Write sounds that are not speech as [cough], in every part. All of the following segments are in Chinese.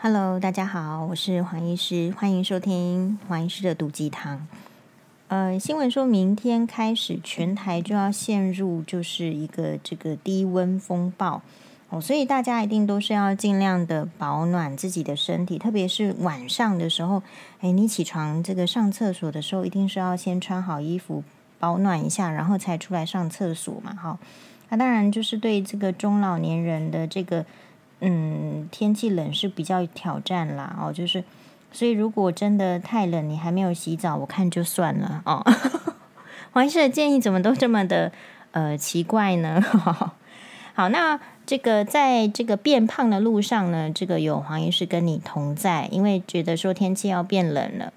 Hello，大家好，我是黄医师，欢迎收听黄医师的毒鸡汤。呃，新闻说明天开始全台就要陷入就是一个这个低温风暴哦，所以大家一定都是要尽量的保暖自己的身体，特别是晚上的时候，哎，你起床这个上厕所的时候，一定是要先穿好衣服保暖一下，然后才出来上厕所嘛，哈。那当然就是对这个中老年人的这个。嗯，天气冷是比较挑战啦，哦，就是，所以如果真的太冷，你还没有洗澡，我看就算了哦。[laughs] 黄医师的建议怎么都这么的呃奇怪呢？[laughs] 好，那这个在这个变胖的路上呢，这个有黄医师跟你同在，因为觉得说天气要变冷了，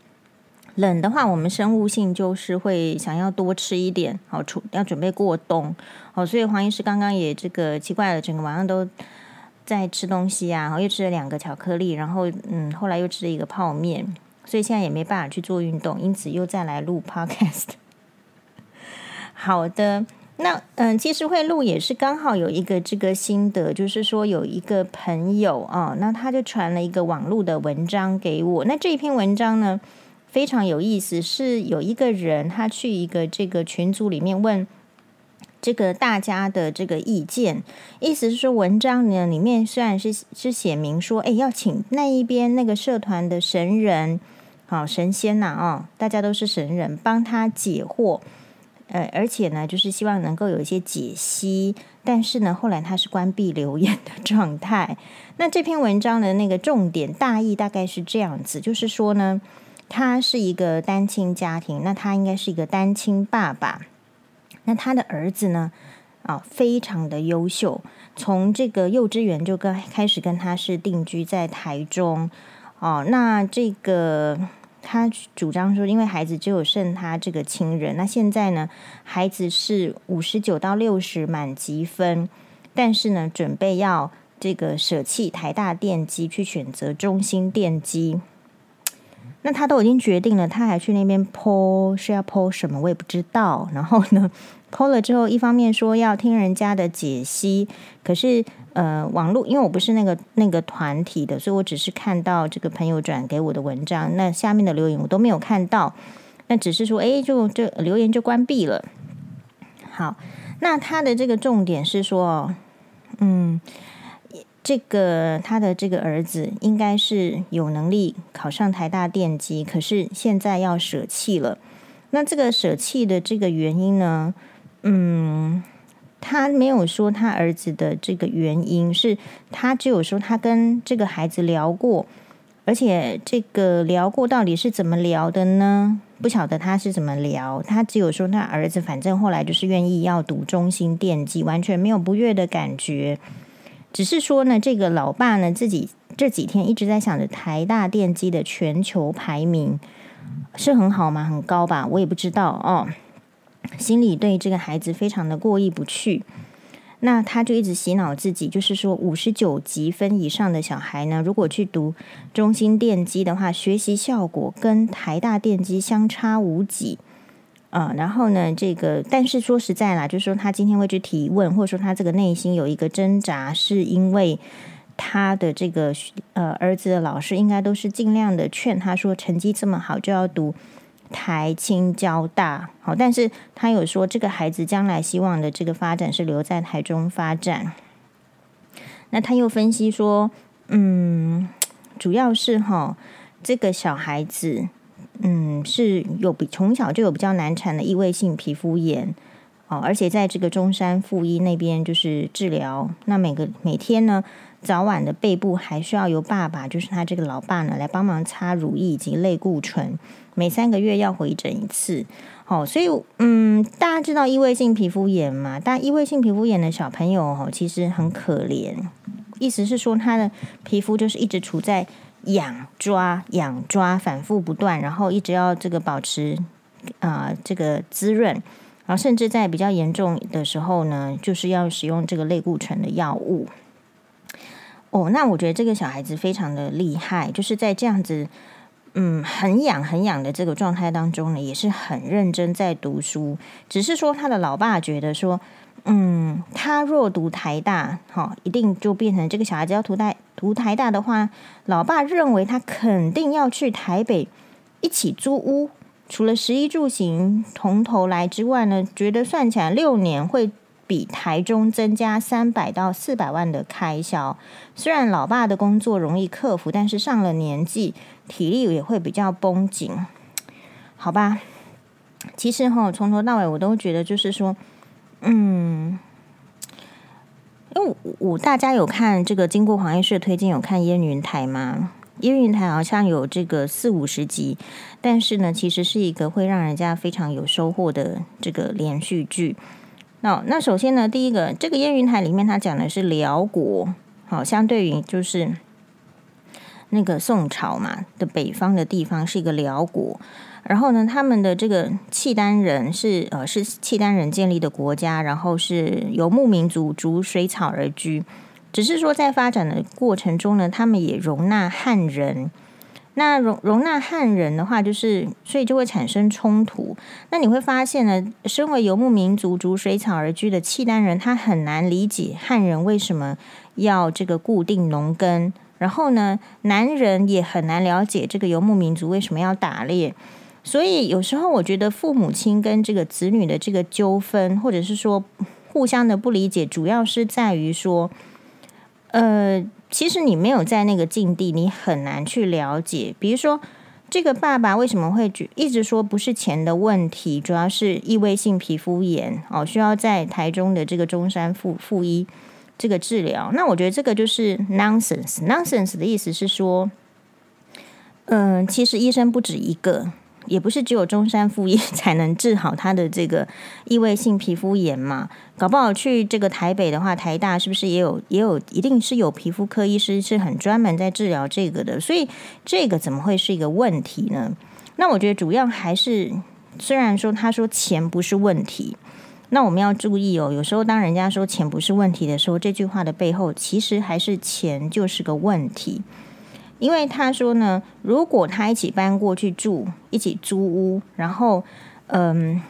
冷的话，我们生物性就是会想要多吃一点，好，出要准备过冬，哦，所以黄医师刚刚也这个奇怪了，整个晚上都。在吃东西啊，然后又吃了两个巧克力，然后嗯，后来又吃了一个泡面，所以现在也没办法去做运动，因此又再来录 podcast。[laughs] 好的，那嗯，其实会录也是刚好有一个这个心得，就是说有一个朋友啊，那他就传了一个网络的文章给我，那这一篇文章呢非常有意思，是有一个人他去一个这个群组里面问。这个大家的这个意见，意思是说，文章呢里面虽然是是写明说，哎，要请那一边那个社团的神人，好神仙呐，哦，大家都是神人，帮他解惑，呃，而且呢，就是希望能够有一些解析。但是呢，后来他是关闭留言的状态。[laughs] 那这篇文章的那个重点大意大概是这样子，就是说呢，他是一个单亲家庭，那他应该是一个单亲爸爸。那他的儿子呢？啊，非常的优秀，从这个幼稚园就跟开始跟他是定居在台中。哦，那这个他主张说，因为孩子只有剩他这个亲人。那现在呢，孩子是五十九到六十满级分，但是呢，准备要这个舍弃台大电机，去选择中兴电机。那他都已经决定了，他还去那边剖是要剖什么，我也不知道。然后呢剖了之后，一方面说要听人家的解析，可是呃，网络因为我不是那个那个团体的，所以我只是看到这个朋友转给我的文章，那下面的留言我都没有看到。那只是说，哎，就这留言就关闭了。好，那他的这个重点是说，嗯。这个他的这个儿子应该是有能力考上台大电机，可是现在要舍弃了。那这个舍弃的这个原因呢？嗯，他没有说他儿子的这个原因，是他只有说他跟这个孩子聊过，而且这个聊过到底是怎么聊的呢？不晓得他是怎么聊。他只有说他儿子反正后来就是愿意要读中心电机，完全没有不悦的感觉。只是说呢，这个老爸呢，自己这几天一直在想着台大电机的全球排名是很好吗？很高吧？我也不知道哦。心里对这个孩子非常的过意不去，那他就一直洗脑自己，就是说五十九级分以上的小孩呢，如果去读中兴电机的话，学习效果跟台大电机相差无几。啊、嗯，然后呢，这个但是说实在啦，就是说他今天会去提问，或者说他这个内心有一个挣扎，是因为他的这个呃儿子的老师应该都是尽量的劝他说，成绩这么好就要读台清交大，好，但是他有说这个孩子将来希望的这个发展是留在台中发展。那他又分析说，嗯，主要是哈这个小孩子。嗯，是有比从小就有比较难缠的异位性皮肤炎哦，而且在这个中山附医那边就是治疗，那每个每天呢早晚的背部还需要由爸爸，就是他这个老爸呢来帮忙擦乳液以及类固醇，每三个月要回诊一次。哦，所以嗯，大家知道异位性皮肤炎嘛？但异位性皮肤炎的小朋友哦，其实很可怜，意思是说他的皮肤就是一直处在。痒抓痒抓反复不断，然后一直要这个保持啊、呃、这个滋润，然后甚至在比较严重的时候呢，就是要使用这个类固醇的药物。哦，那我觉得这个小孩子非常的厉害，就是在这样子嗯很痒很痒的这个状态当中呢，也是很认真在读书。只是说他的老爸觉得说，嗯，他若读台大，好，一定就变成这个小孩子要读台读台大的话，老爸认为他肯定要去台北一起租屋。除了食衣住行从头来之外呢，觉得算起来六年会比台中增加三百到四百万的开销。虽然老爸的工作容易克服，但是上了年纪，体力也会比较绷紧。好吧，其实哈，从头到尾我都觉得就是说。嗯，因为我我大家有看这个，经过黄医师推荐，有看烟云台吗？烟云台好像有这个四五十集，但是呢，其实是一个会让人家非常有收获的这个连续剧。那那首先呢，第一个，这个烟云台里面它讲的是辽国，好，相对于就是那个宋朝嘛的北方的地方是一个辽国。然后呢，他们的这个契丹人是呃是契丹人建立的国家，然后是游牧民族，逐水草而居。只是说在发展的过程中呢，他们也容纳汉人。那容容纳汉人的话，就是所以就会产生冲突。那你会发现呢，身为游牧民族，逐水草而居的契丹人，他很难理解汉人为什么要这个固定农耕。然后呢，男人也很难了解这个游牧民族为什么要打猎。所以有时候我觉得父母亲跟这个子女的这个纠纷，或者是说互相的不理解，主要是在于说，呃，其实你没有在那个境地，你很难去了解。比如说，这个爸爸为什么会一直说不是钱的问题，主要是异位性皮肤炎哦，需要在台中的这个中山妇妇医这个治疗。那我觉得这个就是 nonsense。nonsense 的意思是说，嗯、其实医生不止一个。也不是只有中山附医 [laughs] 才能治好他的这个异位性皮肤炎嘛？搞不好去这个台北的话，台大是不是也有也有一定是有皮肤科医师是很专门在治疗这个的？所以这个怎么会是一个问题呢？那我觉得主要还是，虽然说他说钱不是问题，那我们要注意哦。有时候当人家说钱不是问题的时候，这句话的背后其实还是钱就是个问题。因为他说呢，如果他一起搬过去住，一起租屋，然后，嗯，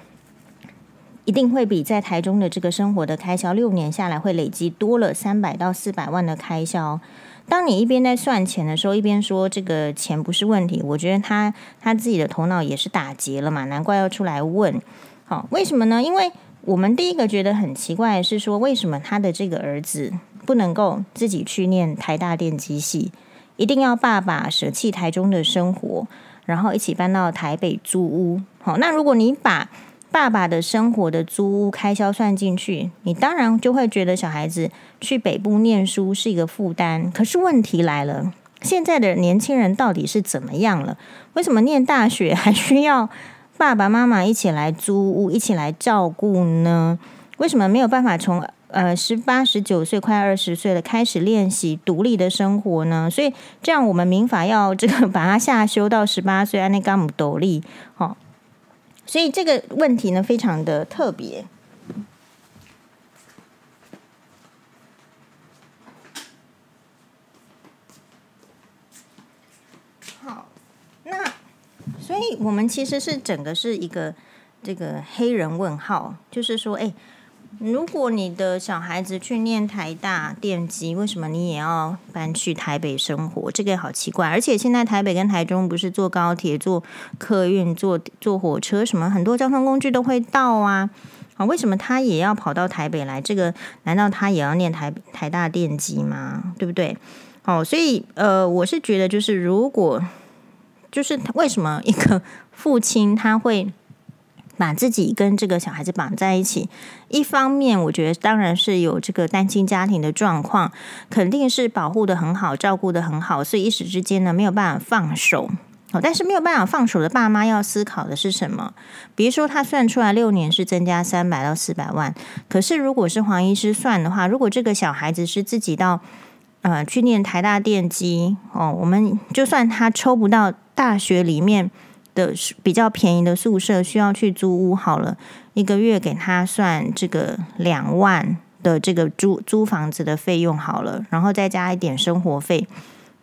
一定会比在台中的这个生活的开销，六年下来会累积多了三百到四百万的开销。当你一边在算钱的时候，一边说这个钱不是问题，我觉得他他自己的头脑也是打结了嘛，难怪要出来问。好，为什么呢？因为我们第一个觉得很奇怪是说，为什么他的这个儿子不能够自己去念台大电机系？一定要爸爸舍弃台中的生活，然后一起搬到台北租屋。好，那如果你把爸爸的生活的租屋开销算进去，你当然就会觉得小孩子去北部念书是一个负担。可是问题来了，现在的年轻人到底是怎么样了？为什么念大学还需要爸爸妈妈一起来租屋，一起来照顾呢？为什么没有办法从？呃，十八、十九岁，快二十岁了，开始练习独立的生活呢。所以这样，我们民法要这个把它下修到十八岁，安内干姆独立，好。所以这个问题呢，非常的特别。好，那所以我们其实是整个是一个这个黑人问号，就是说，哎。如果你的小孩子去念台大电机，为什么你也要搬去台北生活？这个好奇怪。而且现在台北跟台中不是坐高铁、坐客运、坐坐火车什么，很多交通工具都会到啊。啊，为什么他也要跑到台北来？这个难道他也要念台台大电机吗？对不对？哦，所以呃，我是觉得就是如果就是为什么一个 [laughs] 父亲他会。把自己跟这个小孩子绑在一起，一方面我觉得当然是有这个单亲家庭的状况，肯定是保护得很好，照顾得很好，所以一时之间呢没有办法放手。哦，但是没有办法放手的爸妈要思考的是什么？比如说他算出来六年是增加三百到四百万，可是如果是黄医师算的话，如果这个小孩子是自己到呃去念台大电机哦，我们就算他抽不到大学里面。的比较便宜的宿舍需要去租屋好了，一个月给他算这个两万的这个租租房子的费用好了，然后再加一点生活费，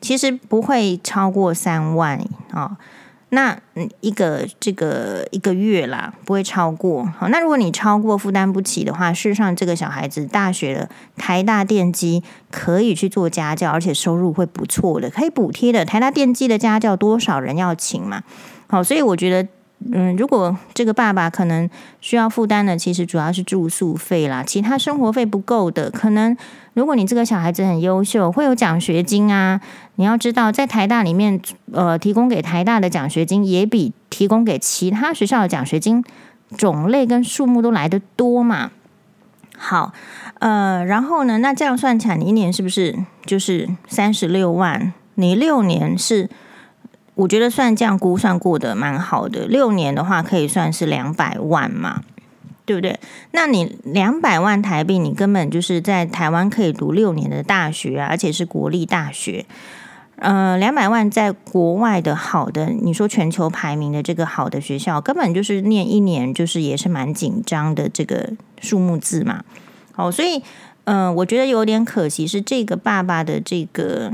其实不会超过三万啊。那一个这个一个月啦，不会超过。好，那如果你超过负担不起的话，事实上这个小孩子大学的台大电机可以去做家教，而且收入会不错的，可以补贴的。台大电机的家教多少人要请嘛？好，所以我觉得。嗯，如果这个爸爸可能需要负担的，其实主要是住宿费啦，其他生活费不够的，可能如果你这个小孩子很优秀，会有奖学金啊。你要知道，在台大里面，呃，提供给台大的奖学金也比提供给其他学校的奖学金种类跟数目都来得多嘛。好，呃，然后呢，那这样算起来，你一年是不是就是三十六万？你六年是？我觉得算这样估算过得蛮好的，六年的话可以算是两百万嘛，对不对？那你两百万台币，你根本就是在台湾可以读六年的大学啊，而且是国立大学。呃，两百万在国外的好的，你说全球排名的这个好的学校，根本就是念一年就是也是蛮紧张的这个数目字嘛。哦，所以嗯、我觉得有点可惜是这个爸爸的这个。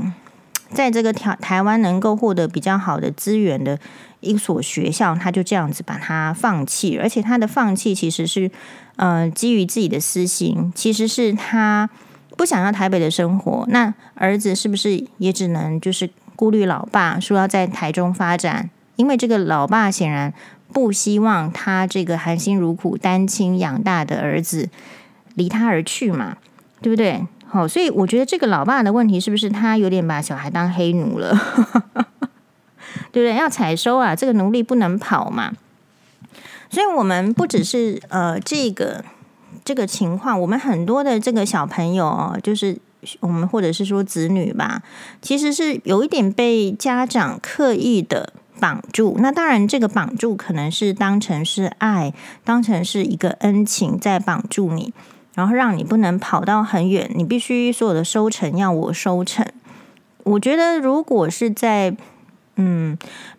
在这个台台湾能够获得比较好的资源的一所学校，他就这样子把它放弃，而且他的放弃其实是呃基于自己的私心，其实是他不想要台北的生活。那儿子是不是也只能就是顾虑老爸说要在台中发展？因为这个老爸显然不希望他这个含辛茹苦单亲养大的儿子离他而去嘛，对不对？好，所以我觉得这个老爸的问题是不是他有点把小孩当黑奴了？[laughs] 对不对？要采收啊，这个奴隶不能跑嘛。所以，我们不只是呃这个这个情况，我们很多的这个小朋友哦，就是我们或者是说子女吧，其实是有一点被家长刻意的绑住。那当然，这个绑住可能是当成是爱，当成是一个恩情在绑住你。然后让你不能跑到很远，你必须所有的收成要我收成。我觉得如果是在嗯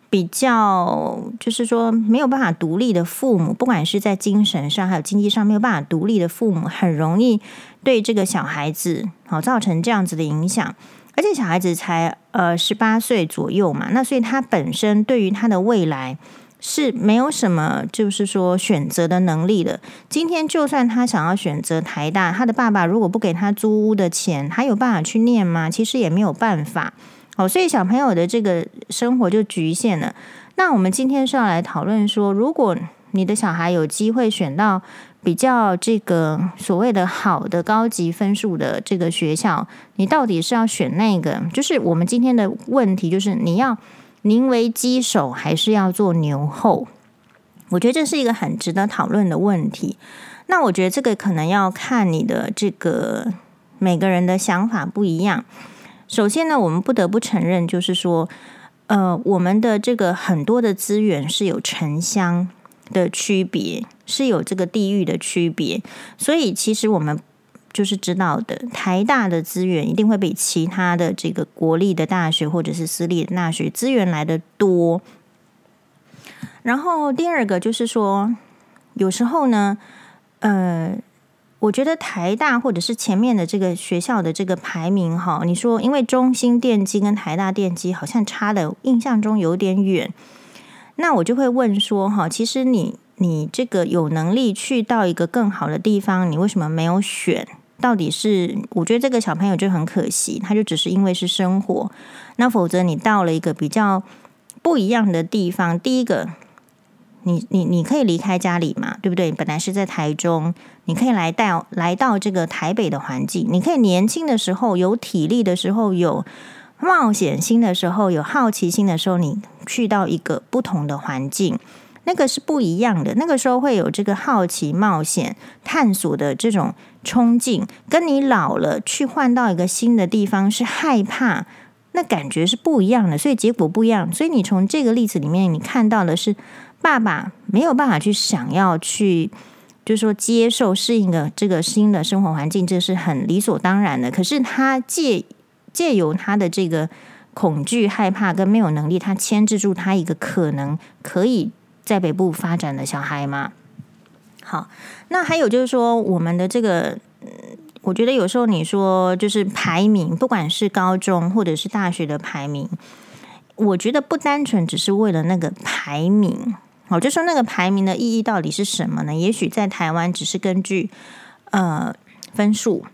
比较，就是说没有办法独立的父母，不管是在精神上还有经济上没有办法独立的父母，很容易对这个小孩子好造成这样子的影响。而且小孩子才呃十八岁左右嘛，那所以他本身对于他的未来。是没有什么，就是说选择的能力的。今天就算他想要选择台大，他的爸爸如果不给他租屋的钱，他有办法去念吗？其实也没有办法。哦，所以小朋友的这个生活就局限了。那我们今天是要来讨论说，如果你的小孩有机会选到比较这个所谓的好的高级分数的这个学校，你到底是要选那个？就是我们今天的问题，就是你要。宁为鸡首还是要做牛后？我觉得这是一个很值得讨论的问题。那我觉得这个可能要看你的这个每个人的想法不一样。首先呢，我们不得不承认，就是说，呃，我们的这个很多的资源是有城乡的区别，是有这个地域的区别，所以其实我们。就是知道的，台大的资源一定会比其他的这个国立的大学或者是私立的大学资源来得多。然后第二个就是说，有时候呢，呃，我觉得台大或者是前面的这个学校的这个排名哈，你说因为中兴电机跟台大电机好像差的印象中有点远，那我就会问说哈，其实你你这个有能力去到一个更好的地方，你为什么没有选？到底是，我觉得这个小朋友就很可惜，他就只是因为是生活，那否则你到了一个比较不一样的地方，第一个，你你你可以离开家里嘛，对不对？本来是在台中，你可以来到来到这个台北的环境，你可以年轻的时候有体力的时候，有冒险心的时候，有好奇心的时候，你去到一个不同的环境。那个是不一样的，那个时候会有这个好奇、冒险、探索的这种冲劲，跟你老了去换到一个新的地方是害怕，那感觉是不一样的，所以结果不一样。所以你从这个例子里面，你看到的是爸爸没有办法去想要去，就是说接受适应的这个新的生活环境，这是很理所当然的。可是他借借由他的这个恐惧、害怕跟没有能力，他牵制住他一个可能可以。在北部发展的小孩吗？好，那还有就是说，我们的这个，嗯，我觉得有时候你说就是排名，不管是高中或者是大学的排名，我觉得不单纯只是为了那个排名，我就说那个排名的意义到底是什么呢？也许在台湾只是根据呃分数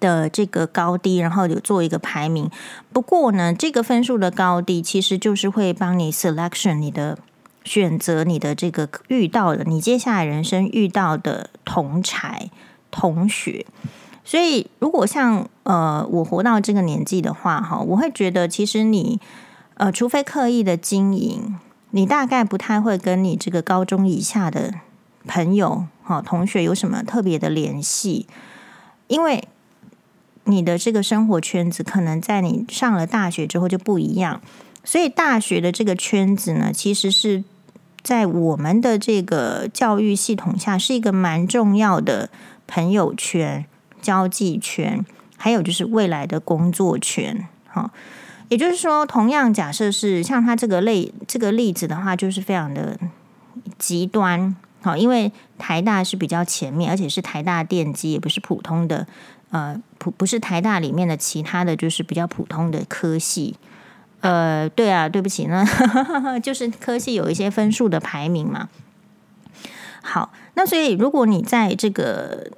的这个高低，然后有做一个排名。不过呢，这个分数的高低其实就是会帮你 selection 你的选择，你的这个遇到的你接下来人生遇到的同才同学。所以，如果像呃我活到这个年纪的话，哈，我会觉得其实你呃，除非刻意的经营，你大概不太会跟你这个高中以下的朋友、哈同学有什么特别的联系，因为你的这个生活圈子可能在你上了大学之后就不一样。所以，大学的这个圈子呢，其实是在我们的这个教育系统下是一个蛮重要的朋友圈。交际圈，还有就是未来的工作圈，哈，也就是说，同样假设是像他这个类这个例子的话，就是非常的极端，好，因为台大是比较前面，而且是台大电机，也不是普通的，呃，普不是台大里面的其他的就是比较普通的科系，呃，对啊，对不起呢，[laughs] 就是科系有一些分数的排名嘛。好，那所以如果你在这个。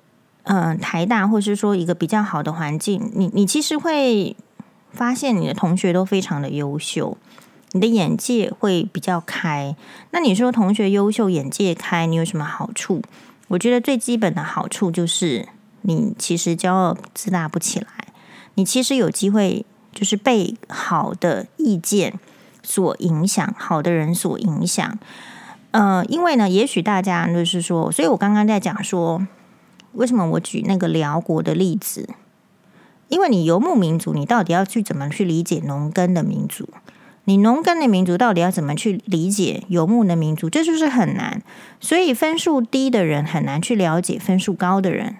嗯、台大或是说一个比较好的环境，你你其实会发现你的同学都非常的优秀，你的眼界会比较开。那你说同学优秀、眼界开，你有什么好处？我觉得最基本的好处就是你其实骄傲自大不起来，你其实有机会就是被好的意见所影响，好的人所影响。呃，因为呢，也许大家就是说，所以我刚刚在讲说。为什么我举那个辽国的例子？因为你游牧民族，你到底要去怎么去理解农耕的民族？你农耕的民族到底要怎么去理解游牧的民族？这就是很难。所以分数低的人很难去了解分数高的人，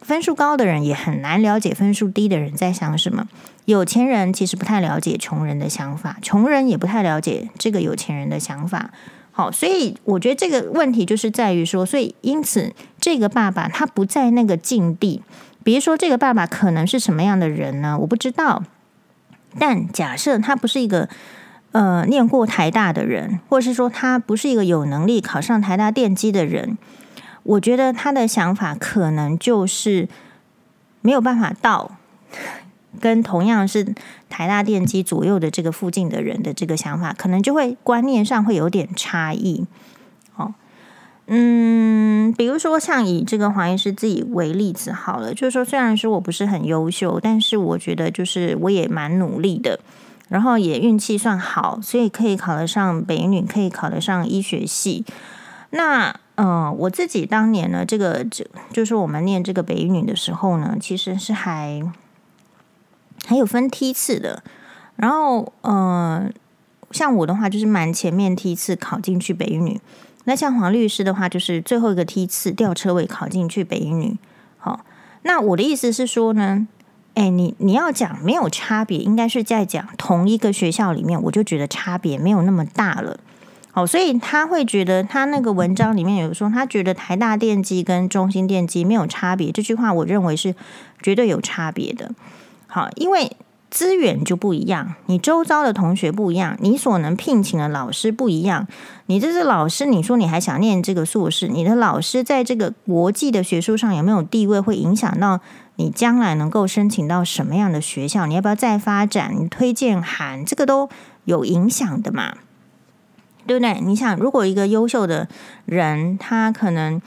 分数高的人也很难了解分数低的人在想什么。有钱人其实不太了解穷人的想法，穷人也不太了解这个有钱人的想法。好，所以我觉得这个问题就是在于说，所以因此这个爸爸他不在那个境地。比如说，这个爸爸可能是什么样的人呢？我不知道。但假设他不是一个呃念过台大的人，或者是说他不是一个有能力考上台大电机的人，我觉得他的想法可能就是没有办法到。[laughs] 跟同样是台大电机左右的这个附近的人的这个想法，可能就会观念上会有点差异。哦，嗯，比如说像以这个黄医师自己为例子好了，就是说虽然说我不是很优秀，但是我觉得就是我也蛮努力的，然后也运气算好，所以可以考得上北女，可以考得上医学系。那嗯、我自己当年呢，这个就就是我们念这个北一女的时候呢，其实是还。还有分梯次的，然后，呃，像我的话就是蛮前面梯次考进去北一女，那像黄律师的话就是最后一个梯次吊车尾考进去北一女。好，那我的意思是说呢，哎，你你要讲没有差别，应该是在讲同一个学校里面，我就觉得差别没有那么大了。好，所以他会觉得他那个文章里面有说，他觉得台大电机跟中兴电机没有差别，这句话我认为是绝对有差别的。好，因为资源就不一样，你周遭的同学不一样，你所能聘请的老师不一样。你这是老师，你说你还想念这个硕士，你的老师在这个国际的学术上有没有地位，会影响到你将来能够申请到什么样的学校？你要不要再发展？你推荐函这个都有影响的嘛，对不对？你想，如果一个优秀的人，他可能。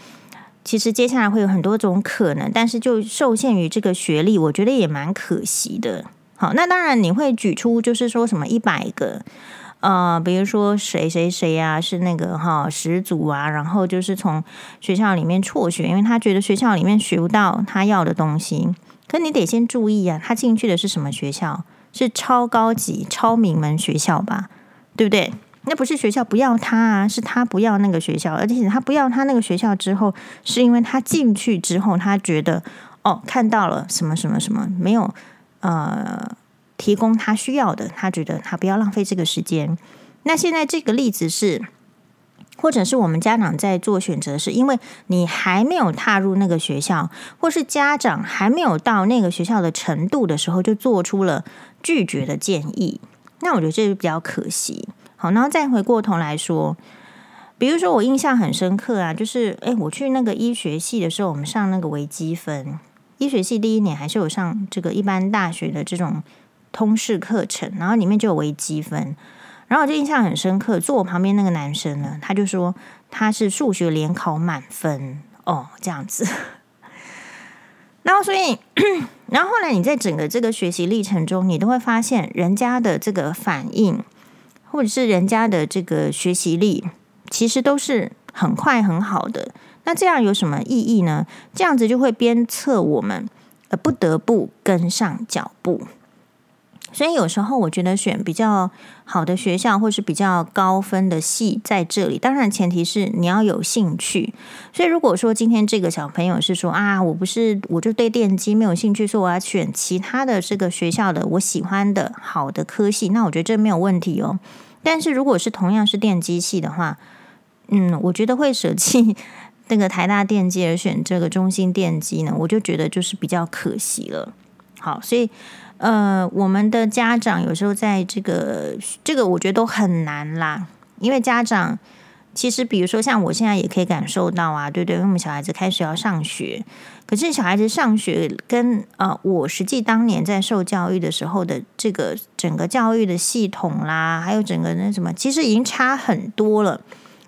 其实接下来会有很多种可能，但是就受限于这个学历，我觉得也蛮可惜的。好，那当然你会举出就是说什么一百个，呃，比如说谁谁谁啊，是那个哈始祖啊，然后就是从学校里面辍学，因为他觉得学校里面学不到他要的东西。可你得先注意啊，他进去的是什么学校？是超高级、超名门学校吧？对不对？那不是学校不要他啊，是他不要那个学校，而且他不要他那个学校之后，是因为他进去之后，他觉得哦，看到了什么什么什么没有呃提供他需要的，他觉得他不要浪费这个时间。那现在这个例子是，或者是我们家长在做选择，是因为你还没有踏入那个学校，或是家长还没有到那个学校的程度的时候，就做出了拒绝的建议。那我觉得这就比较可惜。好，然后再回过头来说，比如说我印象很深刻啊，就是诶，我去那个医学系的时候，我们上那个微积分。医学系第一年还是有上这个一般大学的这种通识课程，然后里面就有微积分。然后我就印象很深刻，坐我旁边那个男生呢，他就说他是数学联考满分哦，这样子。[laughs] 然后所以，[clears throat] 然后后来你在整个这个学习历程中，你都会发现人家的这个反应，或者是人家的这个学习力，其实都是很快很好的。那这样有什么意义呢？这样子就会鞭策我们，呃，不得不跟上脚步。所以有时候我觉得选比较好的学校或是比较高分的系在这里，当然前提是你要有兴趣。所以如果说今天这个小朋友是说啊，我不是我就对电机没有兴趣，说我要选其他的这个学校的我喜欢的好的科系，那我觉得这没有问题哦。但是如果是同样是电机系的话，嗯，我觉得会舍弃 [laughs] 那个台大电机而选这个中兴电机呢，我就觉得就是比较可惜了。好，所以。呃，我们的家长有时候在这个这个，我觉得都很难啦。因为家长其实，比如说像我现在也可以感受到啊，对对，因为我们小孩子开始要上学，可是小孩子上学跟呃我实际当年在受教育的时候的这个整个教育的系统啦，还有整个那什么，其实已经差很多了。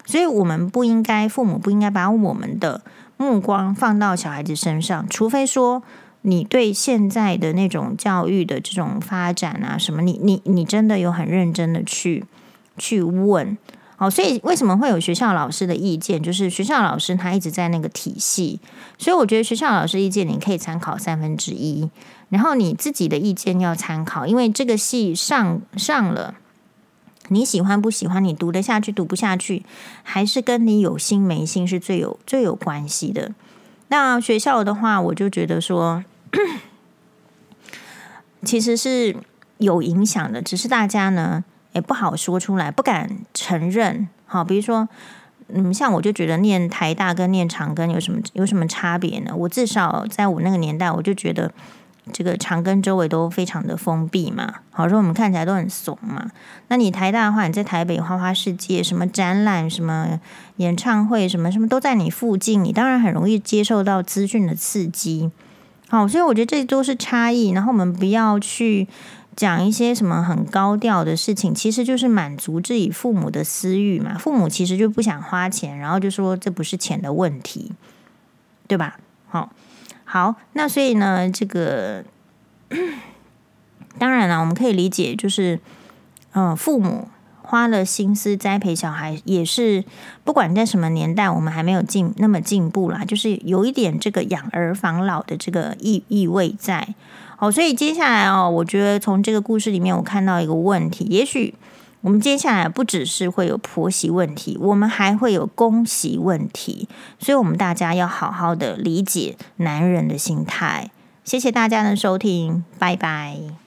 所以我们不应该，父母不应该把我们的目光放到小孩子身上，除非说。你对现在的那种教育的这种发展啊，什么你，你你真的有很认真的去去问，哦，所以为什么会有学校老师的意见？就是学校老师他一直在那个体系，所以我觉得学校老师意见你可以参考三分之一，然后你自己的意见要参考，因为这个系上上了，你喜欢不喜欢，你读得下去读不下去，还是跟你有心没心是最有最有关系的。那学校的话，我就觉得说。[coughs] 其实是有影响的，只是大家呢也不好说出来，不敢承认。好，比如说，嗯，像我就觉得念台大跟念长庚有什么有什么差别呢？我至少在我那个年代，我就觉得这个长庚周围都非常的封闭嘛。好，说我们看起来都很怂嘛。那你台大的话，你在台北花花世界，什么展览、什么演唱会、什么什么都在你附近，你当然很容易接受到资讯的刺激。好，所以我觉得这都是差异。然后我们不要去讲一些什么很高调的事情，其实就是满足自己父母的私欲嘛。父母其实就不想花钱，然后就说这不是钱的问题，对吧？好，好，那所以呢，这个 [coughs] 当然了，我们可以理解，就是嗯，父母。花了心思栽培小孩，也是不管在什么年代，我们还没有进那么进步啦，就是有一点这个养儿防老的这个意意味在。好，所以接下来哦，我觉得从这个故事里面，我看到一个问题，也许我们接下来不只是会有婆媳问题，我们还会有公媳问题，所以我们大家要好好的理解男人的心态。谢谢大家的收听，拜拜。